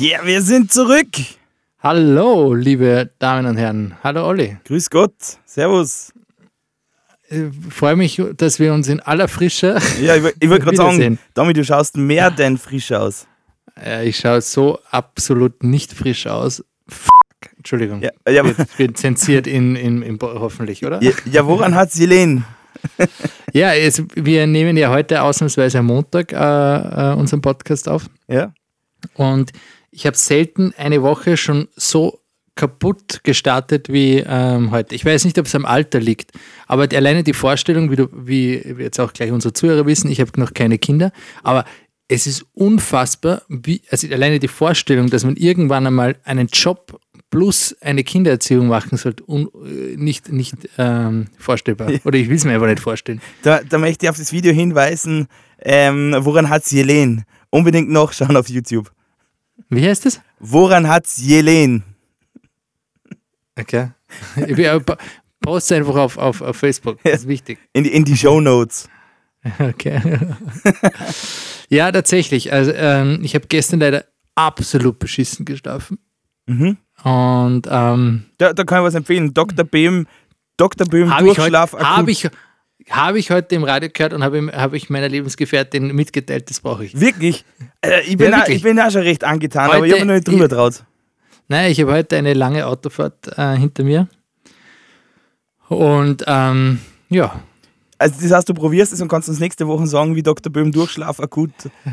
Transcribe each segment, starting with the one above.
Ja, wir sind zurück. Hallo, liebe Damen und Herren. Hallo, Olli. Grüß Gott. Servus. Ich freue mich, dass wir uns in aller Frische. Ja, ich, ich wollte gerade sagen. Domi, du schaust mehr denn frisch aus. Äh, Ich schaue so absolut nicht frisch aus. Fuck. Entschuldigung. Ja, ja, Wird, wird zensiert in, in, in, hoffentlich, oder? ja, ja woran hat's Jelene? Ja, es, wir nehmen ja heute ausnahmsweise am Montag äh, äh, unseren Podcast auf. Ja? Und ich habe selten eine Woche schon so kaputt gestartet wie ähm, heute. Ich weiß nicht, ob es am Alter liegt, aber alleine die Vorstellung, wie, du, wie jetzt auch gleich unsere Zuhörer wissen, ich habe noch keine Kinder, aber es ist unfassbar, wie, also alleine die Vorstellung, dass man irgendwann einmal einen Job plus eine Kindererziehung machen sollte, un, äh, nicht, nicht ähm, vorstellbar. Oder ich will es mir einfach nicht vorstellen. Da, da möchte ich auf das Video hinweisen, ähm, woran hat's Jelene? Unbedingt noch schauen auf YouTube. Wie heißt das? Woran hat's Jelene? Okay. Ich will, aber po- poste einfach auf, auf, auf Facebook, das ist wichtig. In die, in die Show Notes. Okay. ja, tatsächlich. Also, ähm, ich habe gestern leider absolut beschissen geschlafen. Mhm. Und ähm, Da, da kann ich was empfehlen. Dr. Böhm, Dr. Böhm habe ich, heute- Durchschlaf akut. hab ich, hab ich heute im Radio gehört und habe habe ich meiner Lebensgefährtin mitgeteilt, das brauche ich. Wirklich? Äh, ich, bin Ja, auch, wirklich. ich bin auch schon recht angetan, aber ich Heute- habe noch nicht drüber ich- traut. Nein, ich habe heute eine lange Autofahrt äh, hinter mir. Und ähm, ja, Also das heißt, du probierst es und kannst uns nächste Woche sagen, wie Dr. Böhm Durchschlaf akut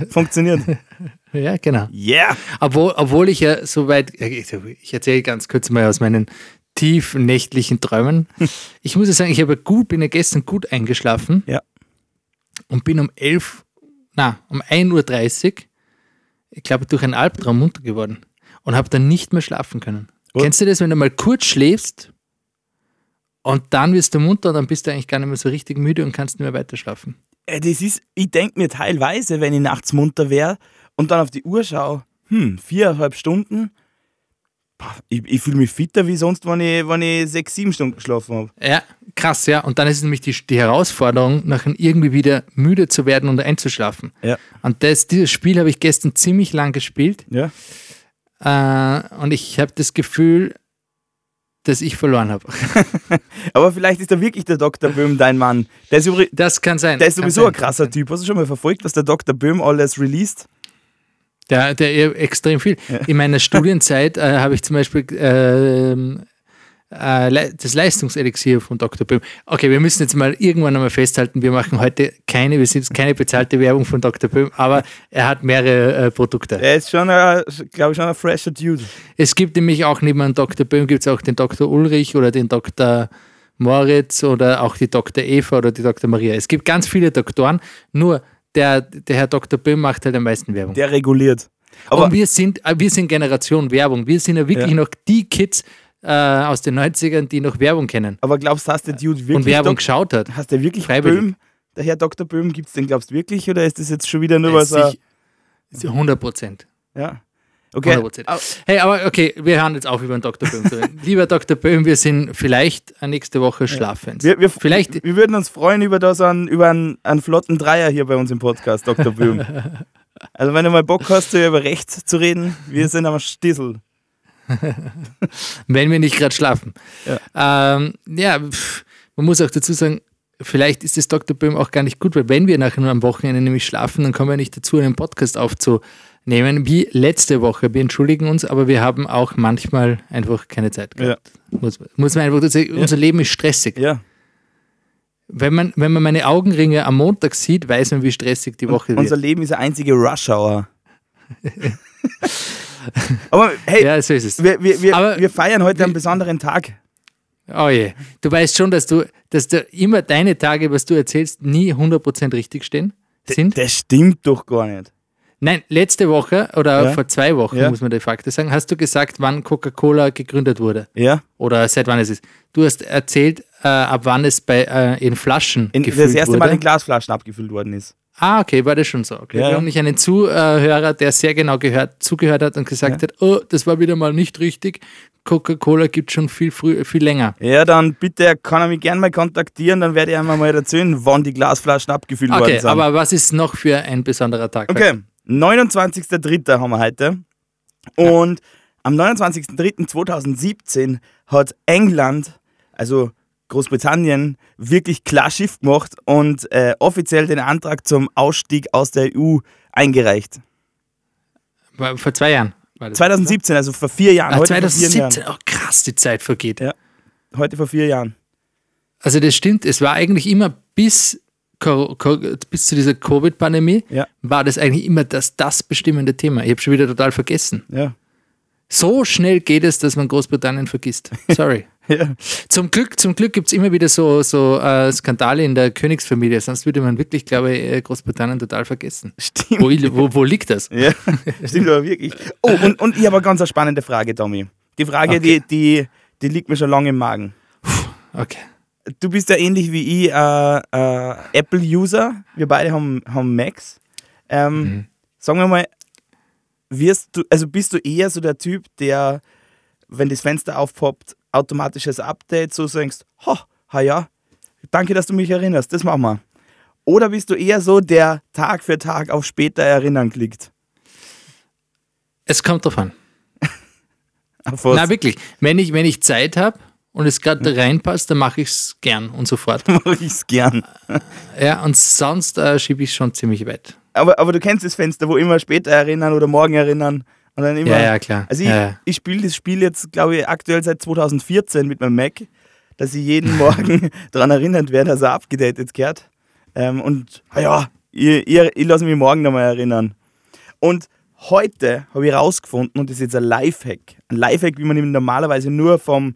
funktioniert. ja, genau. Yeah! Obwohl, obwohl ich ja soweit, ich erzähle ganz kurz mal aus meinen tiefen nächtlichen Träumen. Ich muss ja sagen, ich habe gut, bin ja gestern gut eingeschlafen Ja. und bin um 11, na, um 1.30 Uhr, ich glaube, durch einen Albtraum munter geworden und habe dann nicht mehr schlafen können. Und? Kennst du das, wenn du mal kurz schläfst und dann wirst du munter und dann bist du eigentlich gar nicht mehr so richtig müde und kannst nicht mehr weiter schlafen? Äh, Das ist, ich denke mir teilweise, wenn ich nachts munter wäre und dann auf die Uhr schaue, hm, viereinhalb Stunden, ich, ich fühle mich fitter wie sonst, wenn ich, wenn ich sechs, sieben Stunden geschlafen habe. Ja, krass, ja. Und dann ist es nämlich die, die Herausforderung, nachher irgendwie wieder müde zu werden und einzuschlafen. Ja. Und das, dieses Spiel habe ich gestern ziemlich lang gespielt Ja. äh, und ich habe das Gefühl, dass ich verloren habe. Aber vielleicht ist da wirklich der Dr. Böhm dein Mann. Der ist, übrig, Das kann sein. der ist sowieso ein krasser sein. Typ. Hast du schon mal verfolgt, was der Dr. Böhm alles released? Der, der extrem viel. Ja. In meiner Studienzeit äh, habe ich zum Beispiel ähm, äh, das Leistungselixier von Dr. Böhm. Okay, wir müssen jetzt mal irgendwann einmal festhalten, wir machen heute keine, wir sind keine bezahlte Werbung von Dr. Böhm, aber er hat mehrere äh, Produkte. Er ist schon, glaube ich, schon ein fresher Dude. Es gibt nämlich auch neben dem Dr. Böhm gibt es auch den Dr. Ulrich oder den Dr. Moritz oder auch die Dr. Eva oder die Dr. Maria. Es gibt ganz viele Doktoren, nur der, der Herr Dr. Böhm macht halt am meisten Werbung. Der reguliert. Aber Und wir sind, äh, wir sind Generation Werbung. Wir sind ja wirklich Ja. noch die Kids äh, aus den 90ern, die noch Werbung kennen Aber glaubst du, hast der Dude wirklich und Werbung Dok- geschaut hat. Hast der wirklich Freiwillig. Böhm? Der Herr Dr. Böhm, gibt es den, glaubst du wirklich? Oder ist das jetzt schon wieder nur was? Sich- äh, sich- 100 Prozent. ja. Okay. 100%. Au- Hey, aber okay, wir hören jetzt auf über den Dr. Böhm zu reden. Lieber Dr. Böhm, wir sind vielleicht nächste Woche Schlaffans. Wir, wir, Vielleicht- wir würden uns freuen über, das an, über einen, einen flotten Dreier hier bei uns im Podcast, Dr. Böhm. also, wenn du mal Bock hast, über Recht zu reden, wir sind am Stissel. wenn wir nicht gerade schlafen. Ja, ähm, ja pff, man muss auch dazu sagen, vielleicht ist das Dr. Böhm auch gar nicht gut, weil wenn wir nachher nur am Wochenende nämlich schlafen, dann kommen wir nicht dazu, einen Podcast aufzunehmen, wie letzte Woche. Wir entschuldigen uns, aber wir haben auch manchmal einfach keine Zeit gehabt. Muss, muss man einfach unser Leben ist stressig. Ja. Wenn man, wenn man meine Augenringe am Montag sieht, weiß man, wie stressig die Woche Unser wird. Leben ist eine einzige Rush-Hour. Aber hey, Ja, so ist es. wir, wir, wir, Aber- wir feiern heute einen besonderen Tag. Oh je. Du weißt schon, dass du, dass du immer deine Tage, was du erzählst, nie 100% richtig stehen, sind? Das stimmt doch gar nicht. Nein, letzte Woche oder Ja. vor zwei Wochen, Ja. muss man de facto sagen, hast du gesagt, wann Coca-Cola gegründet wurde. Ja? Oder seit wann es ist. Du hast erzählt, äh, ab wann es bei, äh, in Flaschen In, gefüllt das erste wurde. Mal in Glasflaschen abgefüllt worden ist. Ah, okay, war das schon so. Okay. Ja, Wir ja. haben nicht einen Zuhörer, der sehr genau gehört, zugehört hat und gesagt hat, oh, das war wieder mal nicht richtig. Coca-Cola gibt schon viel, früh, viel länger. Ja, dann bitte kann er mich gerne mal kontaktieren, dann werde ich einmal mal erzählen, wann die Glasflaschen abgefüllt worden Okay, sind. aber was ist noch für ein besonderer Tag? okay, 29.03. haben wir heute. Und am 29.03.2017 hat England, also Großbritannien, wirklich klar Schiff gemacht und äh, offiziell den Antrag zum Ausstieg aus der EU eingereicht. Vor zwei Jahren. War das, 2017, also vor vier Jahren. Ah, heute vor vier 2017, Jahren. oh krass, die Zeit vergeht. Ja. Heute vor vier Jahren. Also das stimmt, es war eigentlich immer bis, bis zu dieser Covid-Pandemie, Ja. war das eigentlich immer das, das bestimmende Thema. Ich habe schon wieder total vergessen. Ja. So schnell geht es, dass man Großbritannien vergisst. Sorry. ja. zum Glück, zum Glück gibt es immer wieder so, so äh, Skandale in der Königsfamilie, sonst würde man wirklich, glaube ich, äh, Großbritannien total vergessen. Stimmt. Wo, wo, wo liegt das? Ja, stimmt aber wirklich. Oh, und, und ich habe eine ganz spannende Frage, Tommy. Die Frage, Okay. die, die, die liegt mir schon lange im Magen. Okay. Du bist ja ähnlich wie ich äh, äh, Apple-User. Wir beide haben, haben Macs. Ähm, Mhm. Sagen wir mal, wirst du, also bist du eher so der Typ, der, wenn das Fenster aufpoppt, automatisches Update, so sagst, ha, ha ja, danke, dass du mich erinnerst, das machen wir. Oder bist du eher so, der Tag für Tag auf später erinnern klickt? Es kommt drauf an. Auf was? Na wirklich, wenn ich, wenn ich Zeit habe und es gerade reinpasst, dann mache ich es gern und sofort. mache ich es gern. Ja, und sonst äh, schiebe ich schon ziemlich weit. Aber, aber du kennst das Fenster, wo immer später erinnern oder morgen erinnern. Und dann immer. Ja, ja, klar. Also ich, ja, ja. ich spiele das Spiel jetzt, glaube ich, aktuell seit 2014 mit meinem Mac, dass ich jeden Morgen daran erinnert werde, dass er abgedatet gehört. Ähm, und ah ja, ich, ich, ich lasse mich morgen nochmal erinnern. Und heute habe ich rausgefunden, und das ist jetzt ein Lifehack. Ein Lifehack, wie man ihn normalerweise nur vom,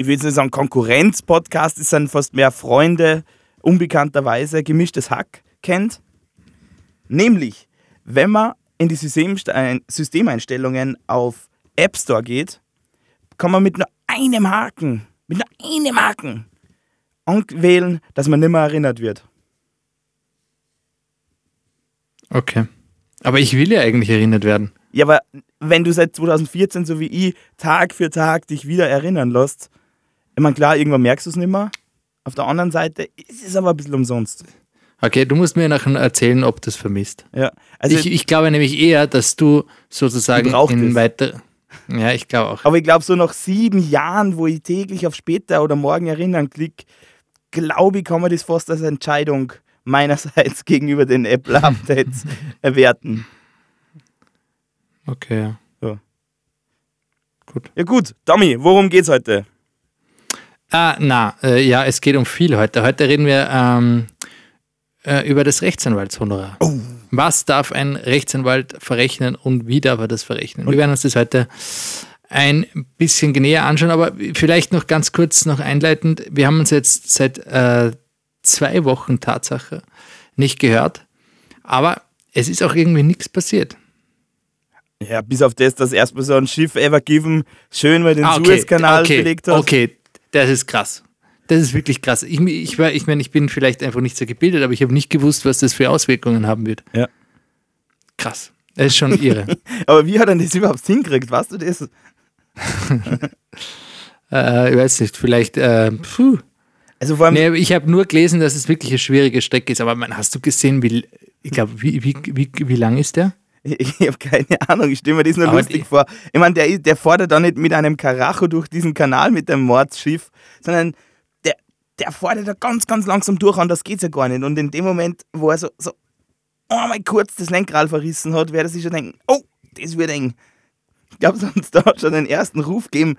ich will jetzt nicht sagen Konkurrenz-Podcast, es sind fast mehr Freunde, unbekannterweise, gemischtes Hack kennt. Nämlich, wenn man in die Systemeinstellungen auf App Store geht, kann man mit nur einem Haken, mit nur einem Haken anwählen, dass man nicht mehr erinnert wird. Okay. Aber ich will ja eigentlich erinnert werden. Ja, aber wenn du seit 2014, so wie ich, Tag für Tag dich wieder erinnern lässt, ich meine, klar, irgendwann merkst du es nicht mehr. Auf der anderen Seite ist es aber ein bisschen umsonst. Okay, du musst mir nachher erzählen, ob das vermisst. Ja, also, ich, ich glaube nämlich eher, dass du sozusagen Du in es. weiter. Ja, ich glaube auch. aber ich glaube, so nach sieben Jahren, wo ich täglich auf später oder morgen erinnern klick, glaube ich, kann man das fast als Entscheidung meinerseits gegenüber den Apple-Updates erwerten. Okay, ja. Ja. Gut. Ja gut, Tommy, worum geht's heute? Ah, na, äh, ja, es geht um viel heute. Heute reden wir ähm, äh, über das Rechtsanwaltshonorar. Oh. Was darf ein Rechtsanwalt verrechnen und wie darf er das verrechnen? Wir werden uns das heute ein bisschen näher anschauen, aber vielleicht noch ganz kurz noch einleitend. Wir haben uns jetzt seit äh, zwei Wochen Tatsache nicht gehört, aber es ist auch irgendwie nichts passiert. Ja, bis auf das, dass erstmal so ein Schiff Ever Given schön mal den Ah, okay, Suezkanal okay, belegt hat. Okay, das ist krass. Das ist wirklich krass. Ich, ich, ich meine, ich bin vielleicht einfach nicht so gebildet, aber ich habe nicht gewusst, was das für Auswirkungen haben wird. Ja. Krass. Das ist schon irre. Aber wie hat er das überhaupt hingekriegt? Weißt du das? äh, ich weiß nicht, vielleicht. Äh, puh. Also vor allem, Nee, ich habe nur gelesen, dass es wirklich eine schwierige Strecke ist. Aber man, hast du gesehen, wie, ich glaube, wie, wie, wie, wie lang ist der? Ich, habe keine Ahnung, ich stelle mir das nur Aber lustig vor. Ich meine, der, der fährt da nicht mit einem Karacho durch diesen Kanal mit dem Mordsschiff, sondern der, der fährt da ganz, ganz langsam durch und das geht's ja gar nicht. Und in dem Moment, wo er so, so einmal kurz das Lenkrad verrissen hat, werde er sich schon denken, oh, das wird eng. Ich glaube, sonst da schon den ersten Ruf gegeben.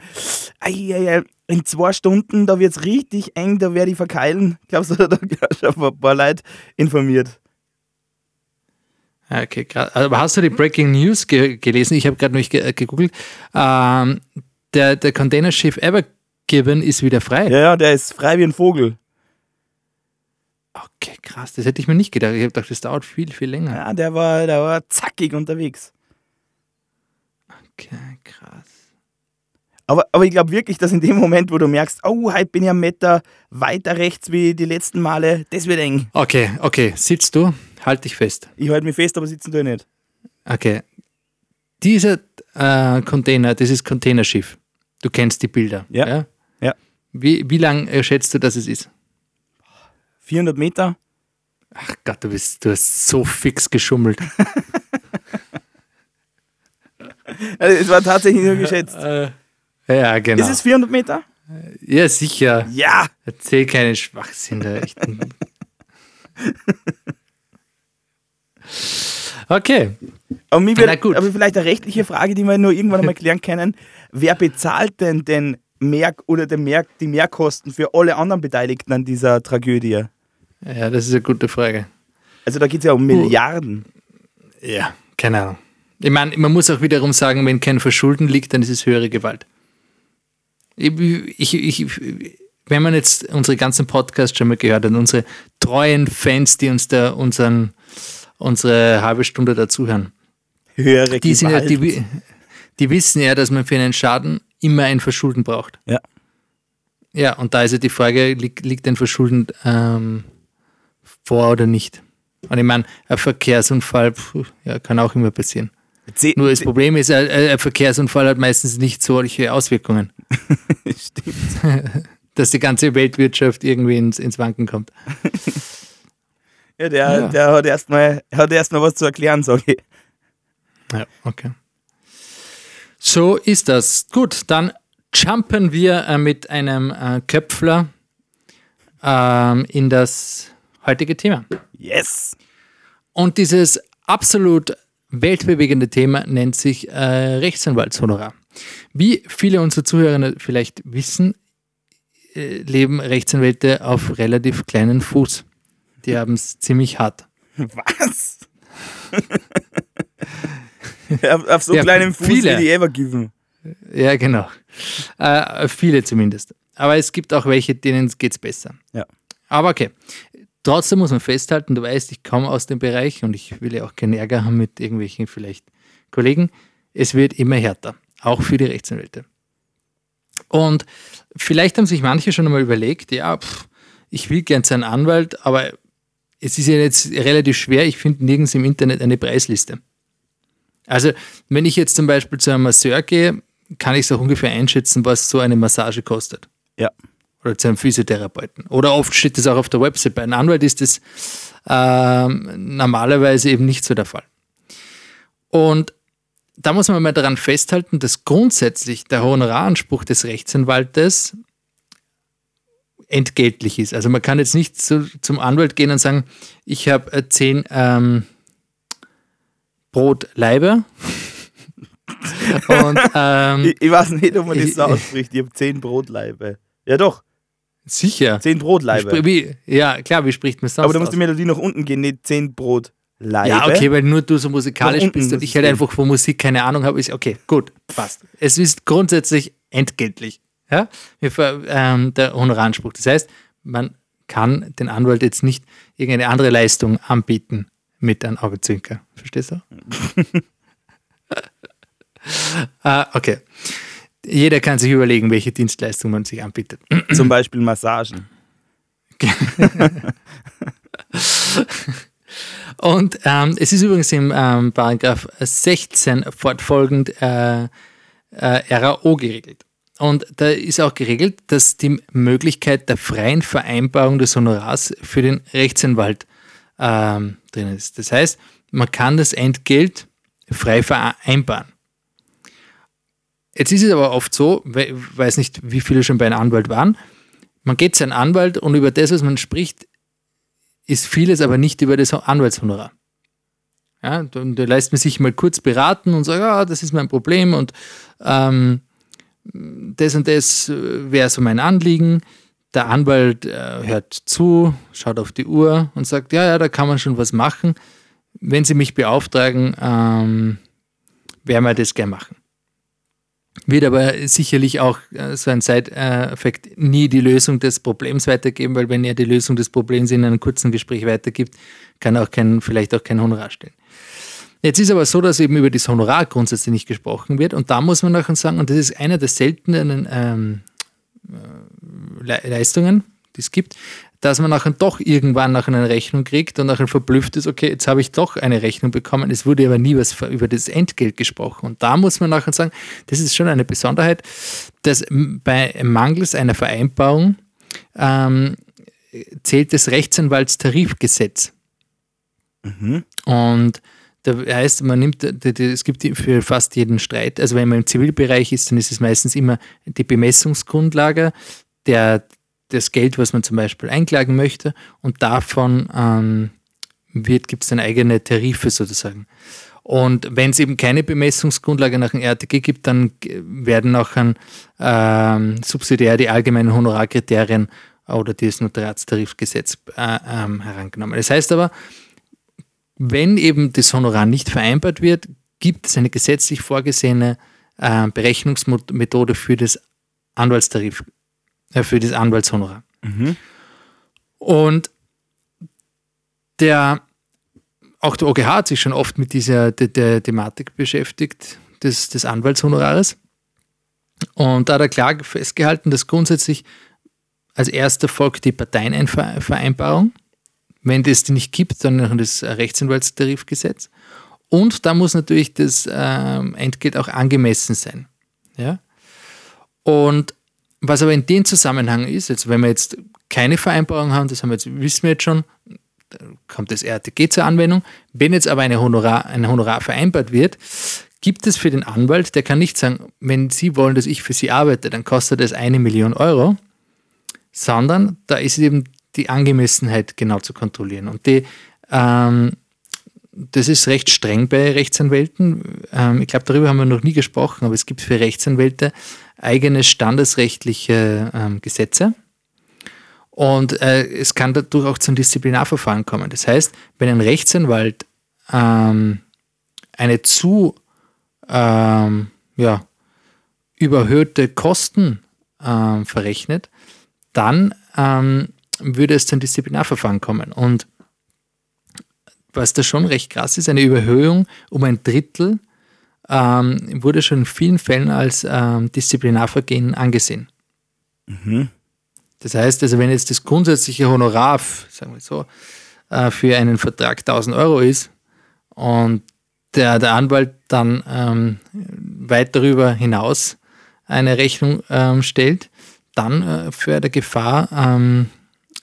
Ei, ei, ei, in zwei Stunden, da wird es richtig eng, da werde ich verkeilen. Glaubst du, da hat er schon ein paar Leute informiert? Ja, Okay, krass. Aber hast du die Breaking News ge gelesen? Ich habe gerade nämlich ge gegoogelt. Ähm, der, der Containerschiff Evergiven ist wieder frei. Ja, ja, der ist frei wie ein Vogel. Okay, krass. Das hätte ich mir nicht gedacht. Ich habe gedacht, das dauert viel, viel länger. Ja, der war, der war zackig unterwegs. Okay, krass. Aber, aber ich glaube wirklich, dass in dem Moment, wo du merkst, oh, heute bin ich einen Meter weiter rechts wie die letzten Male, das wird eng. Okay, okay. Sitzt du? Halt dich fest. Ich halte mich fest, aber sitzen tue ich nicht. Okay. Dieser äh, Container, dieses Containerschiff, du kennst die Bilder. Ja. Ja. Wie, wie lang äh, schätzt du, dass es ist? 400 Meter? Ach Gott, du, bist, du hast so fix geschummelt. Also, es war tatsächlich nur geschätzt. Äh, ja, genau. Ist es 400 Meter? ja, sicher. Ja. Erzähl keinen Schwachsinn da. Echt. okay. Aber, Na wird, gut. aber vielleicht eine rechtliche Frage, die wir nur irgendwann einmal klären können. Wer bezahlt denn den Mehr oder den Mehr, die Mehrkosten für alle anderen Beteiligten an dieser Tragödie? Ja, das ist eine gute Frage. Also da geht es ja um Milliarden. Ja, keine Ahnung. Ich meine, man muss auch wiederum sagen, wenn kein Verschulden liegt, dann ist es höhere Gewalt. Ich, ich, ich, wenn man jetzt unsere ganzen Podcasts schon mal gehört hat, unsere treuen Fans, die uns da unseren, unsere halbe Stunde dazuhören, Höhere die, sind ja, die, die wissen ja, dass man für einen Schaden immer ein Verschulden braucht. Ja. Ja, und da ist ja die Frage, liegt, liegt ein Verschulden ähm, vor oder nicht? Und ich meine, ein Verkehrsunfall puh, ja, kann auch immer passieren. Zeh- Nur das zeh- Problem ist, ein, ein Verkehrsunfall hat meistens nicht solche Auswirkungen, Stimmt. dass die ganze Weltwirtschaft irgendwie ins, ins Wanken kommt. Ja, der, Ja. der hat erstmal erst was zu erklären, sage ich. Ja, okay. So ist das. Gut, dann jumpen wir äh, mit einem äh, Köpfler ähm, in das heutige Thema. Yes. Und dieses absolut weltbewegende Thema nennt sich äh, Rechtsanwaltshonorar. Wie viele unserer Zuhörer vielleicht wissen, äh, leben Rechtsanwälte auf relativ kleinen Fuß. Die haben es ziemlich hart. Was? auf, auf so Ja, kleinem Fuß viele. wie die ever given. Ja, genau. Äh, viele zumindest. Aber es gibt auch welche, denen geht es besser. Ja. Aber okay. Trotzdem muss man festhalten, du weißt, ich komme aus dem Bereich und ich will ja auch keinen Ärger haben mit irgendwelchen vielleicht Kollegen. Es wird immer härter, auch für die Rechtsanwälte. Und vielleicht haben sich manche schon einmal überlegt, ja, pff, ich will gern zu einem Anwalt, aber es ist ja jetzt relativ schwer, ich finde nirgends im Internet eine Preisliste. Also, wenn ich jetzt zum Beispiel zu einem Masseur gehe, kann ich es auch ungefähr einschätzen, was so eine Massage kostet. Ja. Oder zu einem Physiotherapeuten. Oder oft steht das auch auf der Website. Bei einem Anwalt ist das ähm, normalerweise eben nicht so der Fall. Und da muss man mal daran festhalten, dass grundsätzlich der Honoraranspruch des Rechtsanwaltes entgeltlich ist. Also man kann jetzt nicht zu, zum Anwalt gehen und sagen, ich habe äh, zehn ähm, Brotleibe und ähm, Ich, ich weiß nicht, ob man das so ausspricht. Ich habe zehn Brotleibe. Ja doch, sicher. zehn Brotleibe. Wie, ja, klar, wie spricht man sonst Aber da muss die Melodie nach unten gehen, nicht zehn Brotleibe. Ja, okay, weil nur du so musikalisch bist und ich halt einfach von Musik keine Ahnung habe. Ist okay, gut, passt. Es ist grundsätzlich entgeltlich. Ja? Ähm, der Honoraranspruch. Das heißt, man kann den Anwalt jetzt nicht irgendeine andere Leistung anbieten mit einem Augenzwinker. Verstehst du? ah, okay. Jeder kann sich überlegen, welche Dienstleistung man sich anbietet. Zum Beispiel Massagen. Und ähm, es ist übrigens im ähm, Paragraph 16 fortfolgend äh, äh, RAO geregelt. Und da ist auch geregelt, dass die Möglichkeit der freien Vereinbarung des Honorars für den Rechtsanwalt ähm, drin ist. Das heißt, man kann das Entgelt frei vereinbaren. Jetzt ist es aber oft so, ich weiß nicht, wie viele schon bei einem Anwalt waren, man geht zu einem Anwalt und über das, was man spricht, ist vieles aber nicht über das Anwaltshonorar. Ja, da lässt man sich mal kurz beraten und sagt, ja, das ist mein Problem und ähm, das und das äh, wäre so mein Anliegen. Der Anwalt äh, hört zu, schaut auf die Uhr und sagt, ja, ja, da kann man schon was machen. Wenn Sie mich beauftragen, ähm, werden wir das gerne machen. Wird aber sicherlich auch äh, so ein Side-Effekt nie die Lösung des Problems weitergeben, weil wenn er die Lösung des Problems in einem kurzen Gespräch weitergibt, kann auch kein, vielleicht auch kein Honorar stellen. Jetzt ist aber so, dass eben über das Honorar grundsätzlich nicht gesprochen wird und da muss man nachher sagen, und das ist einer der seltenen ähm, äh, Le Leistungen, die es gibt, dass man nachher doch irgendwann nachher eine Rechnung kriegt und nachher verblüfft ist, okay, jetzt habe ich doch eine Rechnung bekommen, es wurde aber nie was über das Entgelt gesprochen. Und da muss man nachher sagen, das ist schon eine Besonderheit, dass bei Mangels einer Vereinbarung ähm, zählt das Rechtsanwaltstarifgesetz. Und Da heißt, man nimmt, es gibt für fast jeden Streit, also wenn man im Zivilbereich ist, dann ist es meistens immer die Bemessungsgrundlage, der, das Geld, was man zum Beispiel einklagen möchte, und davon ähm, gibt es dann eigene Tarife sozusagen. Und wenn es eben keine Bemessungsgrundlage nach dem RTG gibt, dann werden auch an, ähm, subsidiär die allgemeinen Honorarkriterien oder das Notariatstarifgesetz äh, ähm, herangenommen. Das heißt aber, wenn eben das Honorar nicht vereinbart wird, gibt es eine gesetzlich vorgesehene äh, Berechnungsmethode für das Anwaltstarif, äh, für das Anwaltshonorar. Mhm. Und der auch der OGH hat sich schon oft mit dieser der, der Thematik beschäftigt, des, des Anwaltshonorares. Und da hat er klar festgehalten, dass grundsätzlich als erster folgt die Parteienvereinbarung. Wenn die nicht gibt, dann das Rechtsanwaltstarifgesetz. Und da muss natürlich das ähm, Entgelt auch angemessen sein. Ja? Und was aber in dem Zusammenhang ist, jetzt, wenn wir jetzt keine Vereinbarung haben, das haben wir jetzt, wissen wir jetzt schon, kommt das RTG zur Anwendung. Wenn jetzt aber eine Honorar, ein Honorar vereinbart wird, gibt es für den Anwalt, der kann nicht sagen, wenn Sie wollen, dass ich für Sie arbeite, dann kostet es eine Million Euro, sondern da ist eben die Angemessenheit genau zu kontrollieren. Und die, ähm, das ist recht streng bei Rechtsanwälten. Ähm, ich glaube, darüber haben wir noch nie gesprochen, aber es gibt für Rechtsanwälte eigene standesrechtliche ähm, Gesetze und äh, es kann dadurch auch zum Disziplinarverfahren kommen. Das heißt, wenn ein Rechtsanwalt ähm, eine zu ähm, ja, überhöhte Kosten ähm, verrechnet, dann ähm, würde es zum Disziplinarverfahren kommen. Und was da schon recht krass ist, eine Überhöhung um ein Drittel ähm, wurde schon in vielen Fällen als ähm, Disziplinarvergehen angesehen. Mhm. Das heißt also, wenn jetzt das grundsätzliche Honorar, sagen wir so, äh, für einen Vertrag 1000 Euro ist und der, der Anwalt dann ähm, weit darüber hinaus eine Rechnung ähm, stellt, dann äh, für der Gefahr ähm,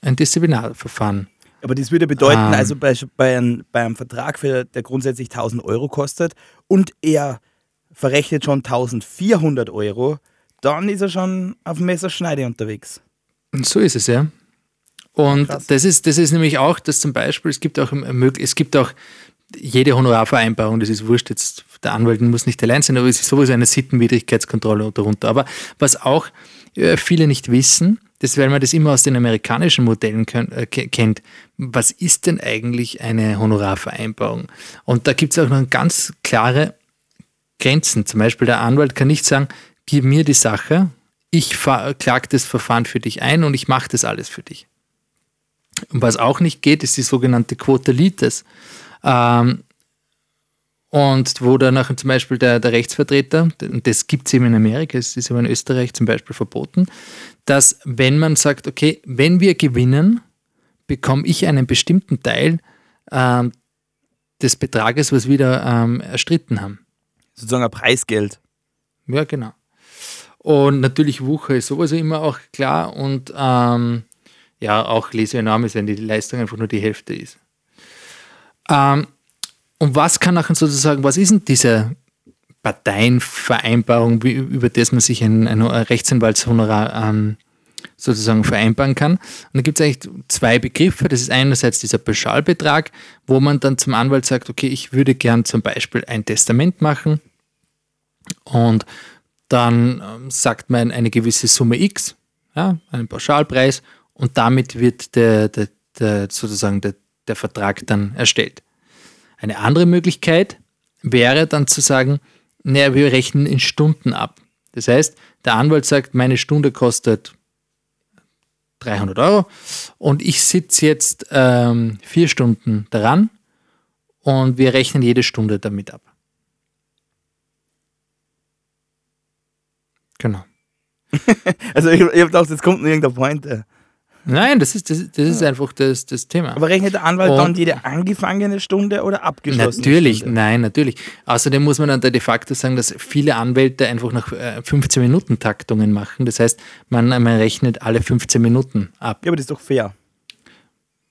ein Disziplinarverfahren. Aber das würde bedeuten, ähm, also bei, bei, einem, bei einem Vertrag, für, der grundsätzlich 1000 Euro kostet und er verrechnet schon 1400 Euro, dann ist er schon auf dem Messerschneide unterwegs. So ist es, ja. Und das ist, das ist nämlich auch, dass zum Beispiel, es gibt auch, es gibt auch jede Honorarvereinbarung, das ist wurscht, jetzt der Anwalt muss nicht allein sein, aber es ist sowieso eine Sittenwidrigkeitskontrolle darunter. Aber was auch äh, viele nicht wissen, das, weil man das immer aus den amerikanischen Modellen äh, kennt, was ist denn eigentlich eine Honorarvereinbarung? Und da gibt es auch noch ganz klare Grenzen. Zum Beispiel der Anwalt kann nicht sagen, gib mir die Sache, ich klage das Verfahren für dich ein und ich mache das alles für dich. Und was auch nicht geht, ist die sogenannte Quota Lites. Ähm, und wo dann zum Beispiel der, der Rechtsvertreter, und das gibt es eben in Amerika, es ist aber in Österreich zum Beispiel verboten, dass wenn man sagt, okay, wenn wir gewinnen, bekomme ich einen bestimmten Teil ähm, des Betrages, was wir da ähm, erstritten haben. Sozusagen ein Preisgeld. Ja, genau. Und natürlich Wucher ist sowieso immer auch klar und ähm, ja, auch enorm ist, wenn die Leistung einfach nur die Hälfte ist. Ähm, und was kann nachher sozusagen, was ist denn diese Parteienvereinbarung, über das man sich ein, ein Rechtsanwaltshonorar ähm, sozusagen vereinbaren kann. Und da gibt es eigentlich zwei Begriffe. Das ist einerseits dieser Pauschalbetrag, wo man dann zum Anwalt sagt, okay, ich würde gern zum Beispiel ein Testament machen und dann ähm, sagt man eine gewisse Summe X, ja, einen Pauschalpreis, und damit wird der, der, der sozusagen der, der Vertrag dann erstellt. Eine andere Möglichkeit wäre dann zu sagen, naja, wir rechnen in Stunden ab. Das heißt, der Anwalt sagt, meine Stunde kostet 300 Euro und ich sitze jetzt ähm, vier Stunden daran und wir rechnen jede Stunde damit ab. Genau. also ich, ich habe gedacht, jetzt kommt noch irgendeine Pointe. Nein, das ist, das, das ist einfach das, das Thema. Aber rechnet der Anwalt und dann jede angefangene Stunde oder abgeschlossene Natürlich, Stunde? nein, natürlich. Außerdem muss man dann de facto sagen, dass viele Anwälte einfach nach 15 äh, Minuten Taktungen machen. Das heißt, man, man rechnet alle 15 Minuten ab. Ja, aber das ist doch fair.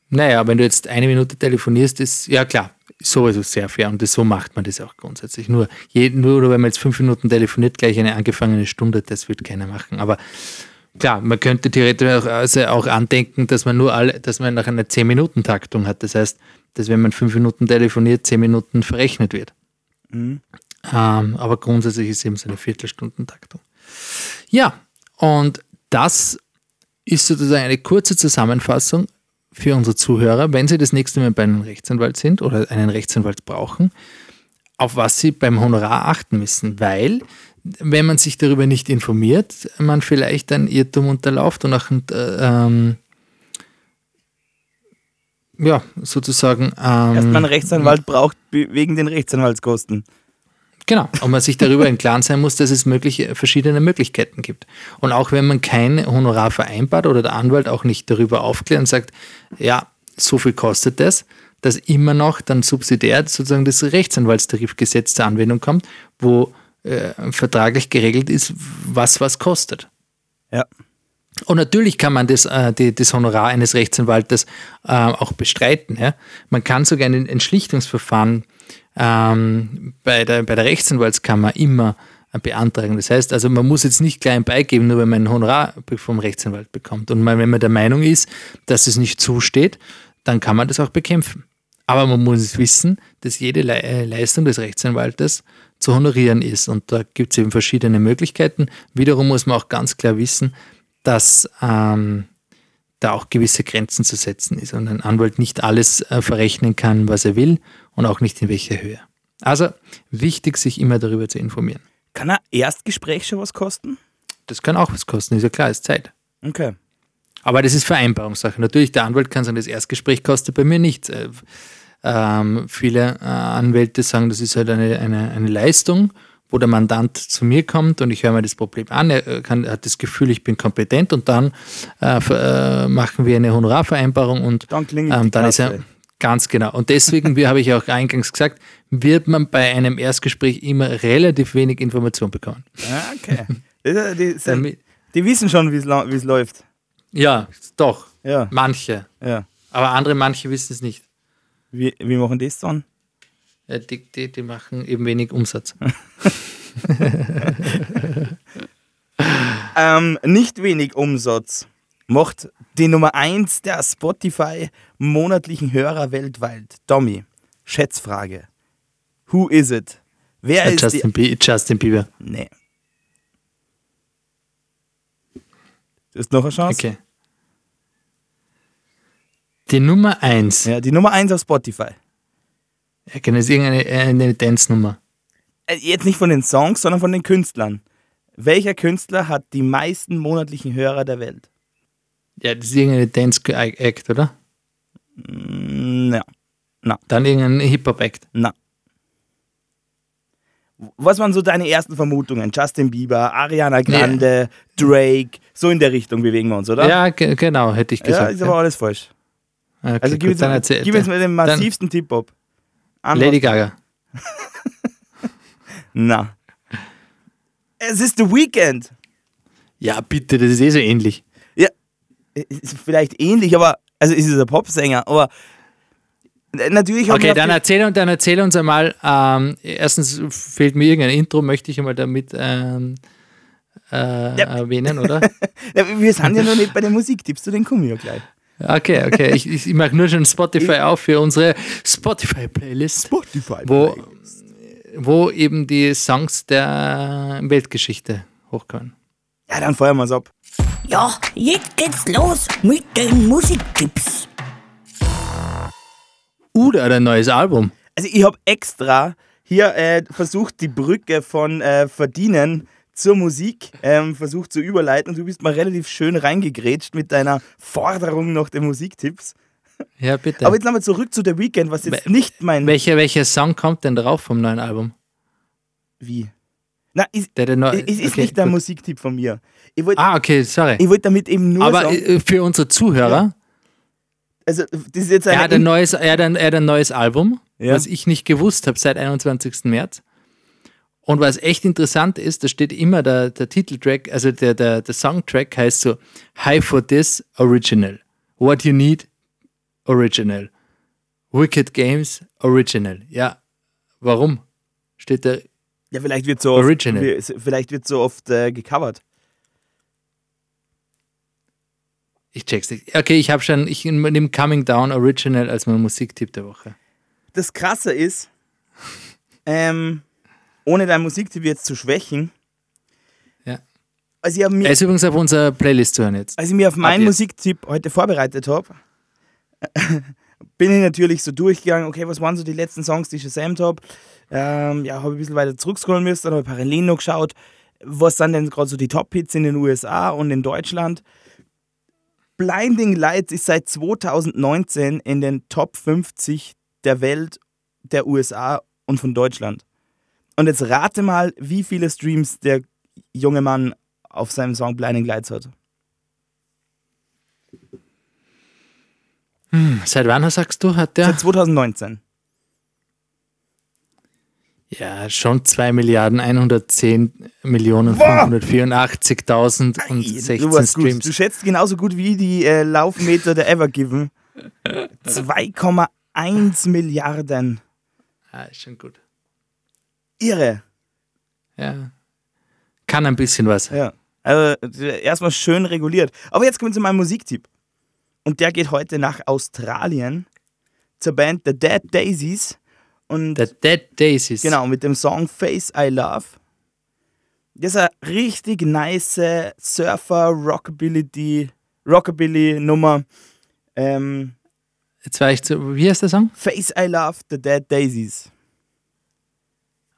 Naja, wenn du jetzt eine Minute telefonierst, ist, ja klar, sowieso sehr fair und das, so macht man das auch grundsätzlich. Nur, je, nur wenn man jetzt fünf Minuten telefoniert, gleich eine angefangene Stunde, das wird keiner machen. Aber klar, man könnte theoretisch auch, also auch andenken, dass man nur alle, dass man nach einer 10-Minuten-Taktung hat. Das heißt, dass wenn man fünf Minuten telefoniert, 10 Minuten verrechnet wird. Mhm. Ähm, aber grundsätzlich ist eben so eine Viertelstunden-Taktung. Ja, und das ist sozusagen eine kurze Zusammenfassung für unsere Zuhörer, wenn sie das nächste Mal bei einem Rechtsanwalt sind oder einen Rechtsanwalt brauchen, auf was sie beim Honorar achten müssen, weil wenn man sich darüber nicht informiert, man vielleicht ein Irrtum unterlauft und auch äh, ähm, ja, sozusagen. Ähm, Erstmal einen Rechtsanwalt braucht wegen den Rechtsanwaltskosten. Genau, und man sich darüber im Klaren sein muss, dass es mögliche, verschiedene Möglichkeiten gibt. Und auch wenn man kein Honorar vereinbart oder der Anwalt auch nicht darüber aufklärt und sagt, ja, so viel kostet das, dass immer noch dann subsidiär sozusagen das Rechtsanwaltstarifgesetz zur Anwendung kommt, wo äh, vertraglich geregelt ist, was was kostet. Ja. Und natürlich kann man das, äh, die, das Honorar eines Rechtsanwaltes äh, auch bestreiten. Ja? Man kann sogar ein Entschlichtungsverfahren ähm, bei, der, bei der Rechtsanwaltskammer immer beantragen. Das heißt, also man muss jetzt nicht klein beigeben, nur wenn man ein Honorar vom Rechtsanwalt bekommt. Und wenn man der Meinung ist, dass es nicht zusteht, dann kann man das auch bekämpfen. Aber man muss wissen, dass jede Le äh, Leistung des Rechtsanwaltes zu honorieren ist. Und da gibt es eben verschiedene Möglichkeiten. Wiederum muss man auch ganz klar wissen, dass ähm, da auch gewisse Grenzen zu setzen ist und ein Anwalt nicht alles äh, verrechnen kann, was er will und auch nicht in welcher Höhe. Also wichtig, sich immer darüber zu informieren. Kann ein Erstgespräch schon was kosten? Das kann auch was kosten, ist ja klar, ist Zeit. Okay. Aber das ist Vereinbarungssache. Natürlich, der Anwalt kann sagen, das Erstgespräch kostet bei mir nichts. Äh, ähm, viele äh, Anwälte sagen, das ist halt eine, eine, eine Leistung wo der Mandant zu mir kommt und ich höre mir das Problem an, er kann, hat das Gefühl, ich bin kompetent und dann äh, äh, machen wir eine Honorarvereinbarung und dann, ähm, dann ist er ganz genau. Und deswegen, wie habe ich auch eingangs gesagt, wird man bei einem Erstgespräch immer relativ wenig Information bekommen. Ah, okay. die, die, die, wissen schon, wie es läuft. Ja, doch. Ja. Manche. Ja. Aber andere, manche wissen es nicht. Wie, wie machen die es dann? Ja, die, die, die machen eben wenig Umsatz. ähm, nicht wenig Umsatz macht die Nummer 1 der Spotify monatlichen Hörer weltweit. Tommy, Schätzfrage. Who is it? Wer ja, ist Justin, die? Justin Bieber. Nee. Du hast noch eine Chance? Okay. Die Nummer 1. Ja, die Nummer 1 auf Spotify. Ja, genau, ist irgendeine eine Dance-Nummer. Äh, jetzt nicht von den Songs, sondern von den Künstlern. Welcher Künstler hat die meisten monatlichen Hörer der Welt? Ja, das ist irgendeine Dance-Act, oder? Mm, ja. Na. Dann irgendein Hip-Hop-Act. Na. Was waren so deine ersten Vermutungen? Justin Bieber, Ariana Grande, ja. Drake, so in der Richtung bewegen wir uns, oder? Ja, genau, hätte ich gesagt. Ja, ist aber ja. alles falsch. Okay, also gib, gut, jetzt, gib jetzt mal den massivsten Tipp-Up. Lady Gaga. Na. Es ist The Weekend. Ja, bitte, das ist eh so ähnlich. Ja, ist vielleicht ähnlich, aber also ist es ein Popsänger, aber natürlich Okay, dann erzähl, dann erzähl uns einmal. Ähm, erstens fehlt mir irgendein Intro, möchte ich einmal damit ähm, äh, ja. erwähnen, oder? Wir sind ja noch nicht bei den Musiktipps, zu den kommen wir ja gleich. Okay, okay. Ich, ich mache nur schon Spotify auf für unsere Spotify-Playlist. Spotify wo, wo eben die Songs der Weltgeschichte hochkommen. Ja, dann feuern wir es ab. Ja, jetzt geht's los mit den Musiktipps. Uh, da hat ein neues Album. Also ich habe extra hier äh, versucht, die Brücke von äh, Verdienen zur Musik ähm, versucht zu überleiten und du bist mal relativ schön reingegrätscht mit deiner Forderung nach den Musiktipps. Ja, bitte. Aber jetzt nochmal zurück zu The Weekend, was jetzt We nicht mein. Welcher, welcher Song kommt denn drauf vom neuen Album? Wie? Na, ist, der, der ist, ist okay, nicht der Musiktipp von mir. Wollt, ah, okay, sorry. Ich wollte damit eben nur. Aber sagen, äh, für unsere Zuhörer. Ja. Also, das ist jetzt eine er, hat ein neues, er, hat ein, er hat ein neues Album, ja. was ich nicht gewusst habe seit 21. März. Und was echt interessant ist, da steht immer der, der Titeltrack, also der, der, der Songtrack heißt so High for this Original. What you need Original. Wicked Games Original. Ja, warum? Steht da Ja, vielleicht wird so oft, Original. wie- vielleicht wird so oft äh, gecovert. Ich check's nicht. Okay, ich habe schon, ich nehme Coming Down Original als mein Musiktipp der Woche. Das Krasse ist, ähm, ohne deinen Musiktipp jetzt zu schwächen, Ja. als ich, hab mir, Er ist übrigens auf unserer Playlist zu hören jetzt. als ich mir auf meinen. Musiktipp heute vorbereitet habe, bin ich natürlich so durchgegangen, okay, was waren so die letzten Songs, die ich gesamt habe. Ähm, ja, habe ein bisschen weiter zurückscrollen müssen, dann habe ich parallel noch geschaut, was sind denn gerade so die Top-Hits in den USA und in Deutschland. Blinding Lights ist seit 2019 in den Top 50 der Welt, der USA und von Deutschland. Und jetzt rate mal, wie viele Streams der junge Mann auf seinem Song Blinding Lights hat. Seit wann sagst du, hat der? Seit 2019. Ja, schon 2 Milliarden 110 Millionen Wow. 584.000 und Ey, 16 du warst gut. Streams. Du schätzt genauso gut wie die äh, Laufmeter der Evergiven. 2,1 Milliarden. Ah, ist schon gut. Irre. Ja. Kann ein bisschen was. Ja. Also äh, erstmal schön reguliert. Aber jetzt kommen wir zu meinem Musiktipp. Und der geht heute nach Australien zur Band The Dead Daisies. Und The Dead Daisies. Genau, mit dem Song Face I Love. Das ist eine richtig nice Surfer Rockabilly Rockabilly Nummer. Ähm, Jetzt war ich zu, wie heißt der Song? Face I Love the Dead Daisies.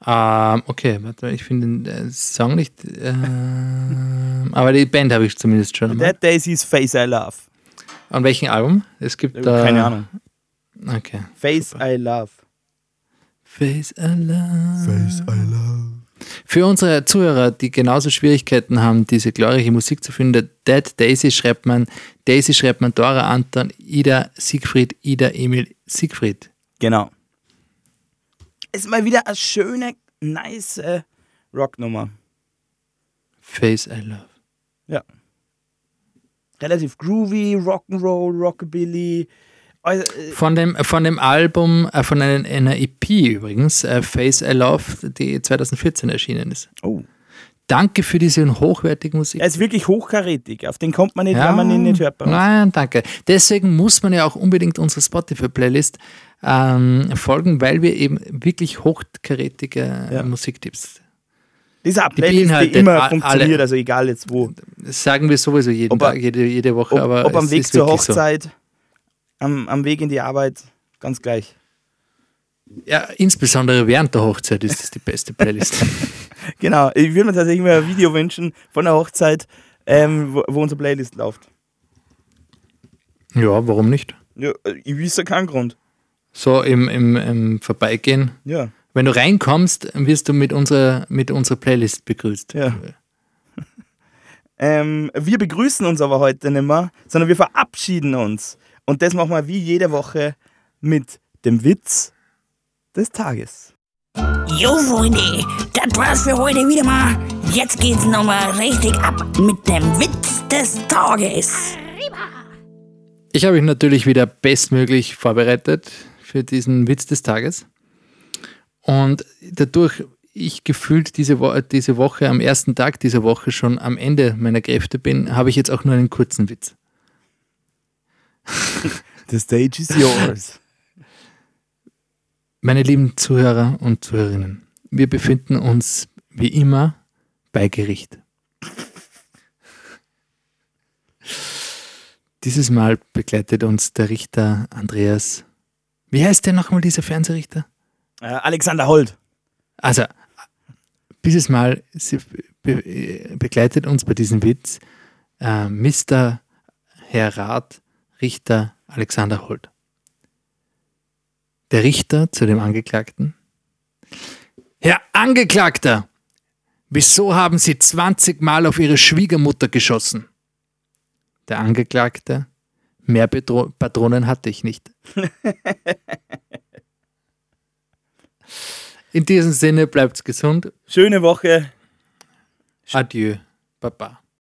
Ähm, okay, warte mal, ich finde den äh, Song nicht. ähm, aber die Band habe ich zumindest schon. Einmal. Dead Daisies Face I Love. An welchem Album? Es gibt da. Keine Ahnung. Okay. Face I Love. Face Alarm. Face Alarm. Für unsere Zuhörer, die genauso Schwierigkeiten haben, diese glorreiche Musik zu finden, Dead Daisy schreibt man, Daisy schreibt man Dora Anton, Ida Siegfried, Ida Emil Siegfried. Genau. Ist mal wieder eine schöne, nice äh, Rocknummer. Face I Love. Ja. Relativ groovy, Rock'n'Roll, Rockabilly. Äh, Von dem, von dem Album, äh, von einer, einer EP übrigens, äh, Face I Love, die 2014 erschienen ist. oh. Danke für diese hochwertige Musik. Er ist wirklich hochkarätig. Auf den kommt man nicht, wenn man ihn nicht hört. Nein, danke. Deswegen muss man ja auch unbedingt unsere Spotify-Playlist ähm, folgen, weil wir eben wirklich hochkarätige Ja. Musiktips. Dieser Die Playlist, die beinhaltet immer funktioniert, alle- also egal jetzt wo. Das sagen wir sowieso jeden Ob Tag, jede, jede Woche. Ob, aber ob am Weg zur wirklich so. Hochzeit, am, am Weg in die Arbeit, ganz gleich. Ja, insbesondere während der Hochzeit ist es die beste Playlist. Genau, ich würde mir tatsächlich mal ein Video wünschen von der Hochzeit, ähm, wo, wo unsere Playlist läuft. ja, warum nicht? Ja, äh, ich wüsste keinen Grund. So im, im, im Vorbeigehen. Ja. Wenn du reinkommst, wirst du mit unserer, mit unserer Playlist begrüßt. Ja. Ähm, wir begrüßen uns aber heute nicht mehr, sondern wir verabschieden uns. Und das machen wir wie jede Woche mit dem Witz des Tages. Jo, Freunde, das war's für heute wieder mal. Jetzt geht's nochmal richtig ab mit dem Witz des Tages. Ich habe mich natürlich wieder bestmöglich vorbereitet für diesen Witz des Tages. Und dadurch ich gefühlt diese, Wo diese Woche, am ersten Tag dieser Woche schon am Ende meiner Kräfte bin, habe ich jetzt auch nur einen kurzen Witz. The stage is yours. Meine lieben Zuhörer und Zuhörerinnen, wir befinden uns wie immer bei Gericht. Dieses Mal begleitet uns der Richter Andreas. Wie heißt der nochmal, dieser Fernsehrichter? Äh, Alexander Holt. Also, dieses Mal sie be begleitet uns bei diesem Witz äh, Mr. Herr Rat, Richter Alexander Holt. Der Richter zu dem Angeklagten. Herr Angeklagter, wieso haben Sie 20 Mal auf Ihre Schwiegermutter geschossen? Der Angeklagte, mehr Petro Patronen hatte ich nicht. In diesem Sinne bleibt's gesund. Schöne Woche. Adieu, Baba.